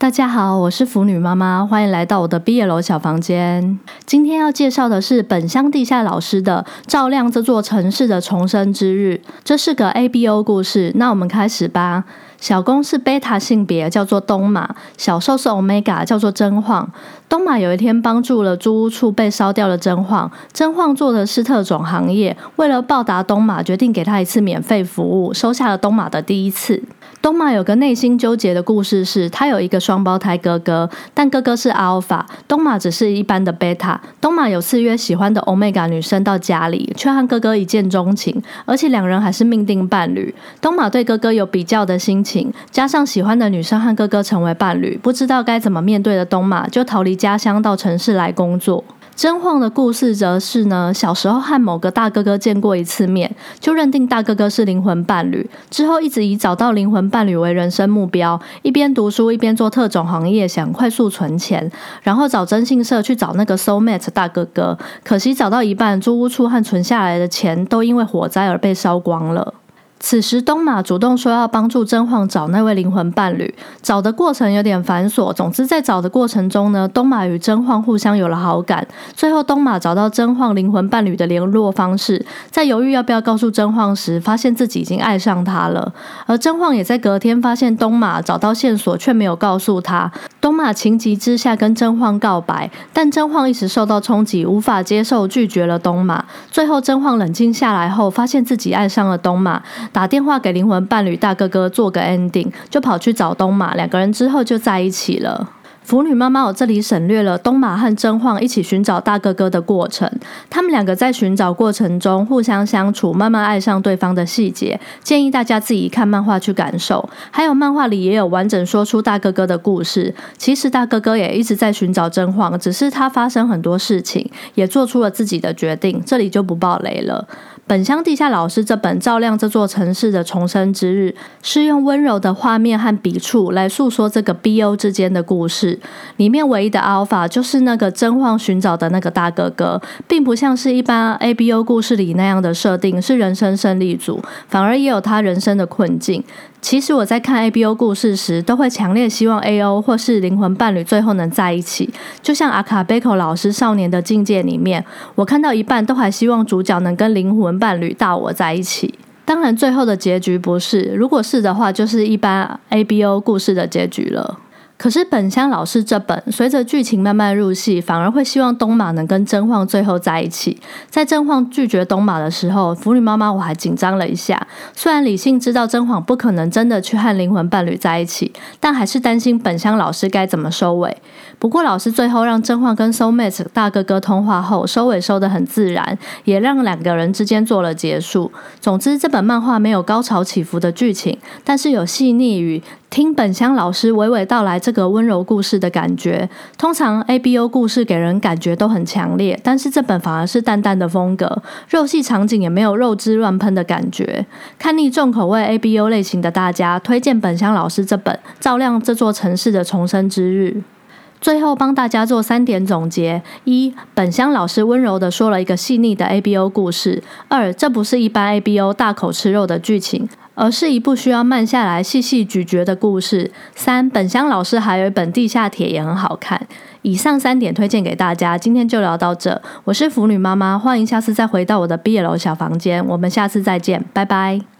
大家好，我是腐女妈妈，欢迎来到我的毕业楼小房间。今天要介绍的是本乡地下老师的《照亮这座城市的重生之日》，这是个 A B O 故事。那我们开始吧。小公是贝塔性别，叫做东马；小受是 Omega，叫做真晃。东马有一天帮助了租屋处被烧掉的真晃，真晃做的是特种行业，为了报答东马，决定给他一次免费服务，收下了东马的第一次。东马有个内心纠结的故事，是他有一个双胞胎哥哥，但哥哥是阿尔法，东马只是一般的贝塔。东马有次约喜欢的欧米伽女生到家里，却和哥哥一见钟情，而且两人还是命定伴侣。东马对哥哥有比较的心情，加上喜欢的女生和哥哥成为伴侣，不知道该怎么面对的东马，就逃离家乡到城市来工作。真晃的故事则是呢，小时候和某个大哥哥见过一次面，就认定大哥哥是灵魂伴侣。之后一直以找到灵魂伴侣为人生目标，一边读书一边做特种行业，想快速存钱，然后找征信社去找那个 soul mate 大哥哥。可惜找到一半，租屋处和存下来的钱都因为火灾而被烧光了。此时，东马主动说要帮助真晃找那位灵魂伴侣。找的过程有点繁琐，总之在找的过程中呢，东马与真晃互相有了好感。最后，东马找到真晃灵魂伴侣的联络方式，在犹豫要不要告诉真晃时，发现自己已经爱上他了。而真晃也在隔天发现东马找到线索，却没有告诉他。东马情急之下跟真晃告白，但真晃一时受到冲击，无法接受，拒绝了东马。最后，真晃冷静下来后，发现自己爱上了东马。打电话给灵魂伴侣大哥哥做个 ending，就跑去找东马，两个人之后就在一起了。腐女妈妈，我这里省略了东马和真晃一起寻找大哥哥的过程。他们两个在寻找过程中互相相处，慢慢爱上对方的细节。建议大家自己看漫画去感受。还有漫画里也有完整说出大哥哥的故事。其实大哥哥也一直在寻找真晃，只是他发生很多事情，也做出了自己的决定。这里就不爆雷了。本乡地下老师这本照亮这座城市的重生之日，是用温柔的画面和笔触来诉说这个 BO 之间的故事。里面唯一的 Alpha 就是那个真晃寻找的那个大哥哥，并不像是一般 ABO 故事里那样的设定是人生胜利组，反而也有他人生的困境。其实我在看 A B O 故事时，都会强烈希望 A O 或是灵魂伴侣最后能在一起。就像阿卡贝克老师《少年的境界》里面，我看到一半都还希望主角能跟灵魂伴侣大我在一起。当然，最后的结局不是，如果是的话，就是一般 A B O 故事的结局了。可是本乡老师这本随着剧情慢慢入戏，反而会希望东马能跟真晃最后在一起。在真晃拒绝东马的时候，腐女妈妈我还紧张了一下。虽然理性知道真晃不可能真的去和灵魂伴侣在一起，但还是担心本乡老师该怎么收尾。不过老师最后让真晃跟 soul mate 大哥哥通话后，收尾收得很自然，也让两个人之间做了结束。总之，这本漫画没有高潮起伏的剧情，但是有细腻与。听本乡老师娓娓道来这个温柔故事的感觉，通常 A B O 故事给人感觉都很强烈，但是这本反而是淡淡的风格，肉戏场景也没有肉汁乱喷的感觉。看腻重口味 A B O 类型的大家，推荐本乡老师这本《照亮这座城市的重生之日》。最后帮大家做三点总结：一、本乡老师温柔的说了一个细腻的 A B O 故事；二、这不是一般 A B O 大口吃肉的剧情。而是一部需要慢下来细细咀嚼的故事。三本乡老师还有一本《地下铁》也很好看。以上三点推荐给大家，今天就聊到这。我是腐女妈妈，欢迎下次再回到我的毕业楼小房间。我们下次再见，拜拜。